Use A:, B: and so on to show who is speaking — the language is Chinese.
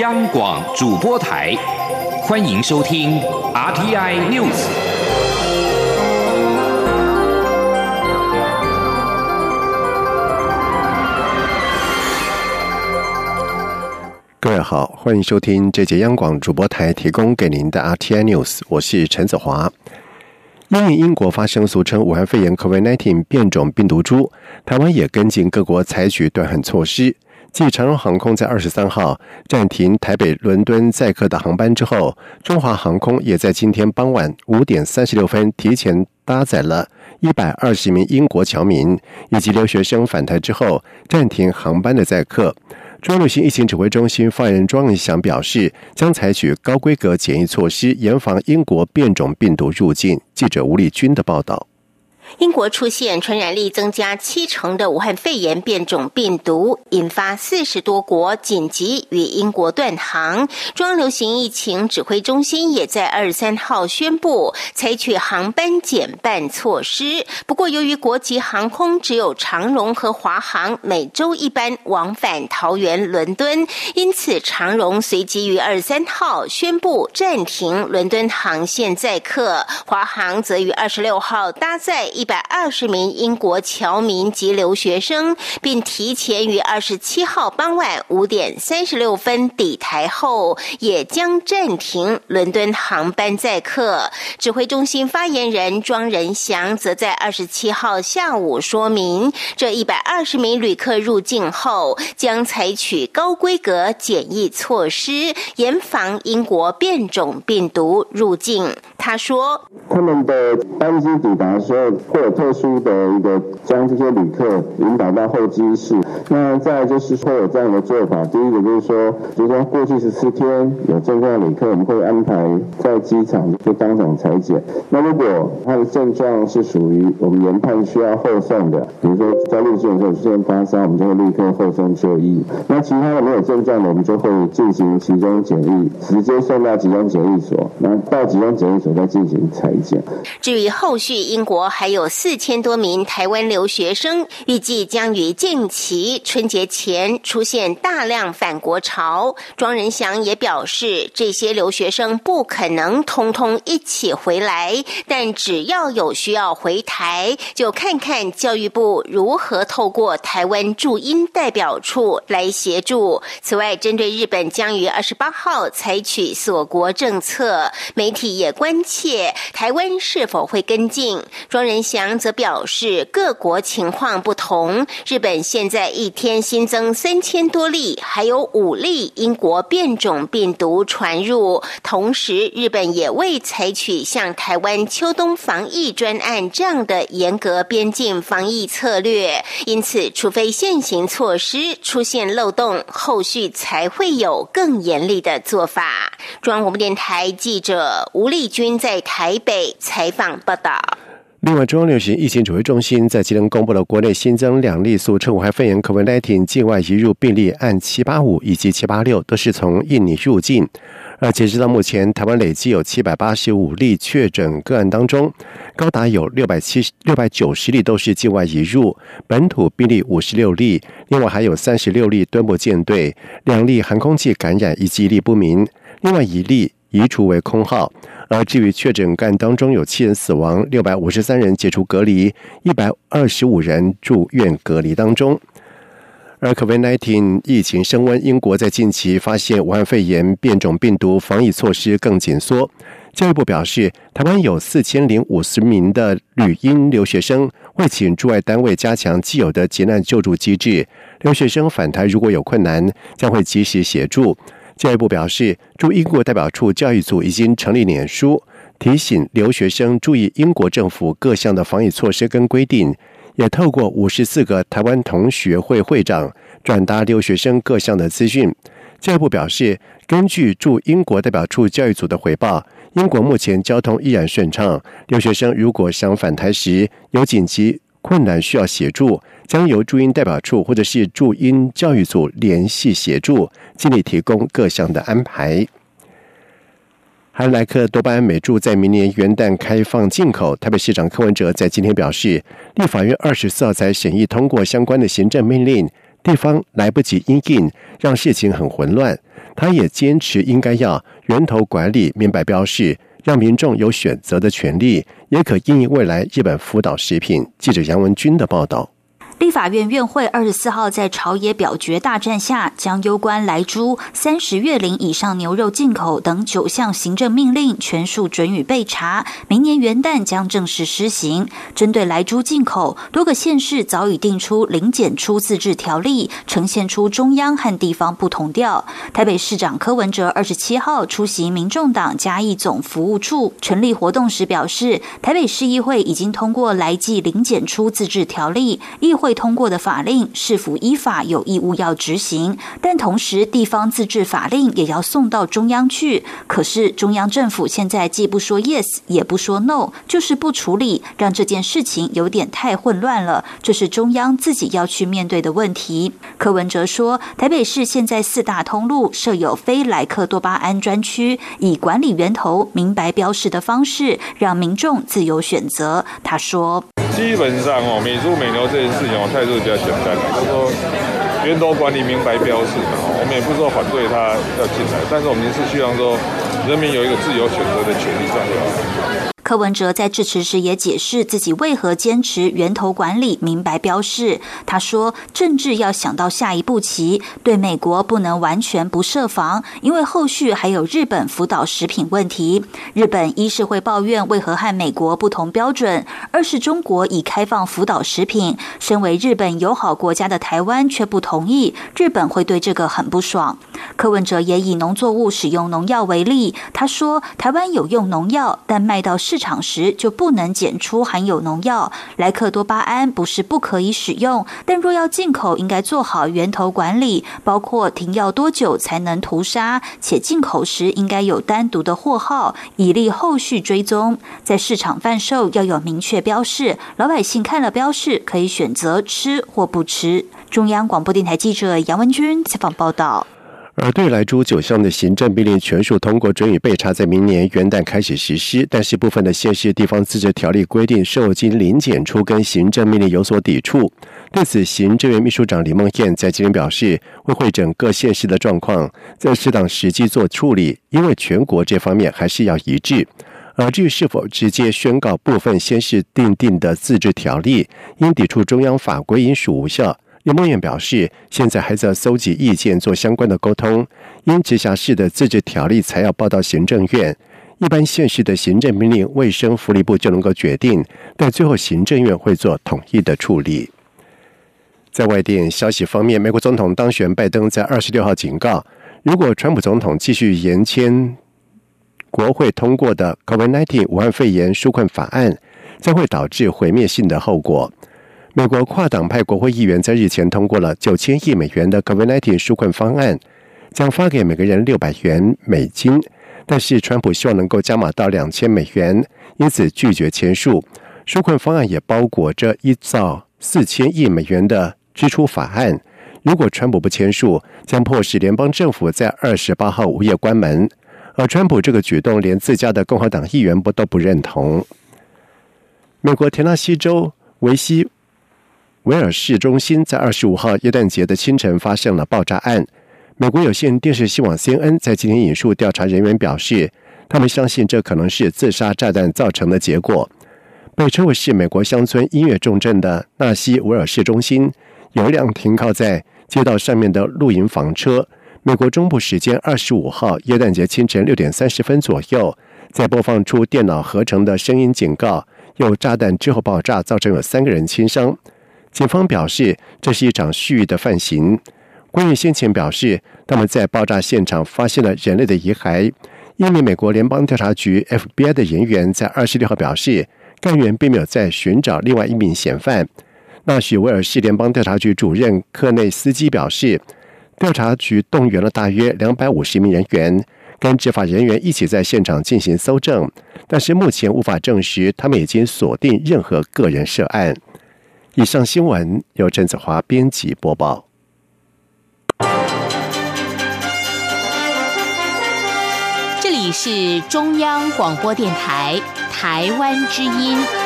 A: 央广主播台，欢迎收听 RTI News。
B: 各位好，欢迎收听这节央广主播台提供给您的 RTI News，我是陈子华。因为英国发生俗称武汉肺炎 （COVID-19） 变种病毒株，台湾也跟进各国采取断航措施。继长荣航空在二十三号暂停台北、伦敦载客的航班之后，中华航空也在今天傍晚五点三十六分提前搭载了一百二十名英国侨民以及留学生返台之后，暂停航班的载客。中央流行疫情指挥中心发言人庄仁祥表示，将采取高规格检疫措施，严防英国变种病毒入境。记者吴立军的报道。
C: 英国出现传染力增加七成的武汉肺炎变种病毒，引发四十多国紧急与英国断航。中央流行疫情指挥中心也在二十三号宣布采取航班减半措施。不过，由于国际航空只有长荣和华航每周一班往返桃园、伦敦，因此长荣随即于二十三号宣布暂停伦敦航线载客，华航则于二十六号搭载。一百二十名英国侨民及留学生，并提前于二十七号傍晚五点三十六分抵台后，也将暂停伦敦航班载客。指挥中心发言人庄仁祥则在二十七号下午说明，这一百二十名旅客入境后，将采取高规格检疫措施，严防英国变种病毒入境。他说：“
D: 他们的班机抵达的时候。”会有特殊的一个将这些旅客引导到候机室。那再就是会有这样的做法。第一个就是说，比如说过去十四天有症状的旅客，我们会安排在机场就当场裁剪。那如果他的症状是属于我们研判需要后送的，比如说在入境的时候出现发烧，我们就会立刻后送就医。那其他的没有症状的，我们就会进行集中检疫，直接送到集中检疫所，那到集中检疫所再进行裁剪。
C: 至于后续，英国还。有四千多名台湾留学生，预计将于近期春节前出现大量返国潮。庄仁祥也表示，这些留学生不可能通通一起回来，但只要有需要回台，就看看教育部如何透过台湾驻英代表处来协助。此外，针对日本将于二十八号采取锁国政策，媒体也关切台湾是否会跟进。庄仁。祥则表示，各国情况不同。日本现在一天新增三千多例，还有五例英国变种病毒传入。同时，日本也未采取像台湾秋冬防疫专案这样的严格边境防疫策略。因此，除非现行措施出现漏洞，后续才会有更严厉的做法。中央广播电台记者吴丽君在台北采访报道。
B: 另外，中央流行疫情指挥中心在今天公布了国内新增两例俗称武汉肺炎 （COVID-19） 境外移入病例，按七八五以及七八六都是从印尼入境。而截止到目前，台湾累计有七百八十五例确诊个案当中，高达有六百七十六百九十例都是境外移入，本土病例五十六例，另外还有三十六例敦睦舰队，两例航空器感染以及一例不明，另外一例移除为空号。而至于确诊干当中，有七人死亡，六百五十三人解除隔离，一百二十五人住院隔离当中。而 COVID-19 疫情升温，英国在近期发现武汉肺炎变种病毒，防疫措施更紧缩。教育部表示，台湾有四千零五十名的旅英留学生，会请驻外单位加强既有的急难救助机制。留学生返台如果有困难，将会及时协助。教育部表示，驻英国代表处教育组已经成立脸书，提醒留学生注意英国政府各项的防疫措施跟规定，也透过五十四个台湾同学会会长转达留学生各项的资讯。教育部表示，根据驻英国代表处教育组的回报，英国目前交通依然顺畅，留学生如果想返台时有紧急困难需要协助。将由驻英代表处或者是驻英教育组联系协助，尽力提供各项的安排。海莱克多巴胺美注在明年元旦开放进口。台北市长柯文哲在今天表示，立法院二十四号才审议通过相关的行政命令，地方来不及应应，让事情很混乱。他也坚持应该要源头管理明白标示，让民众有选择的权利，也可应未来日本福岛食品。记者杨文军的报道。
E: 立法院院会二十四号在朝野表决大战下，将攸关来猪、三十月龄以上牛肉进口等九项行政命令全数准予备查，明年元旦将正式施行。针对来猪进口，多个县市早已定出零检出自治条例，呈现出中央和地方不同调。台北市长柯文哲二十七号出席民众党嘉义总服务处成立活动时表示，台北市议会已经通过来记零检出自治条例，议会。通过的法令是否依法有义务要执行，但同时地方自治法令也要送到中央去。可是中央政府现在既不说 yes，也不说 no，就是不处理，让这件事情有点太混乱了。这是中央自己要去面对的问题。柯文哲说，台北市现在四大通路设有非莱克多巴胺专区，以管理源头明白标示的方式，让民众自由选择。他说。
F: 基本上哦，美猪美牛这件事情，我态度比较简单，就是说源头管理明白标示嘛，我们也不是说反对他要进来，但是我们是希望说人民有一个自由选择的权利，这样就好。
E: 柯文哲在致辞时也解释自己为何坚持源头管理、明白标示。他说：“政治要想到下一步棋，对美国不能完全不设防，因为后续还有日本福岛食品问题。日本一是会抱怨为何和美国不同标准，二是中国已开放福岛食品，身为日本友好国家的台湾却不同意，日本会对这个很不爽。”柯文哲也以农作物使用农药为例，他说：“台湾有用农药，但卖到市场时就不能检出含有农药。莱克多巴胺不是不可以使用，但若要进口，应该做好源头管理，包括停药多久才能屠杀，且进口时应该有单独的货号，以利后续追踪。在市场贩售要有明确标示，老百姓看了标示可以选择吃或不吃。”中央广播电台记者杨文君采访报道。
B: 而对来猪九项的行政命令全数通过，准予备查，在明年元旦开始实施。但是部分的县市地方自治条例规定，受经零检出跟行政命令有所抵触。对此，行政院秘书长李梦燕在今天表示，会会整各县市的状况，在适当时机做处理，因为全国这方面还是要一致。而至于是否直接宣告部分县市订定的自治条例因抵触中央法规，因属无效。李梦远表示，现在还在搜集意见，做相关的沟通。因直辖市的自治条例才要报到行政院，一般县市的行政命令，卫生福利部就能够决定，但最后行政院会做统一的处理。在外电消息方面，美国总统当选拜登在二十六号警告，如果川普总统继续延签国会通过的 COVID-19 武汉肺炎纾困法案，将会导致毁灭性的后果。美国跨党派国会议员在日前通过了九千亿美元的 COVID-19 纾困方案，将发给每个人六百元美金。但是，川普希望能够加码到两千美元，因此拒绝签署。纾困方案也包裹着一造四千亿美元的支出法案。如果川普不签署，将迫使联邦政府在二十八号午夜关门。而川普这个举动，连自家的共和党议员不都不认同。美国田纳西州维西。威尔士中心在二十五号耶诞节的清晨发生了爆炸案。美国有线电视新闻 CNN 在今天引述调查人员表示，他们相信这可能是自杀炸弹造成的结果。被称为是美国乡村音乐重镇的纳西维尔市中心，有一辆停靠在街道上面的露营房车。美国中部时间二十五号耶诞节清晨六点三十分左右，在播放出电脑合成的声音警告，有炸弹之后爆炸，造成有三个人轻伤。警方表示，这是一场蓄意的犯行。官员先前表示，他们在爆炸现场发现了人类的遗骸。一名美国联邦调查局 FBI 的人员在二十六号表示，干员并没有在寻找另外一名嫌犯。纳许维尔市联邦调查局主任克内斯基表示，调查局动员了大约两百五十名人员，跟执法人员一起在现场进行搜证，但是目前无法证实他们已经锁定任何个人涉案。以上新闻由郑子华编辑播报。
C: 这里是中央广播电台台湾之音。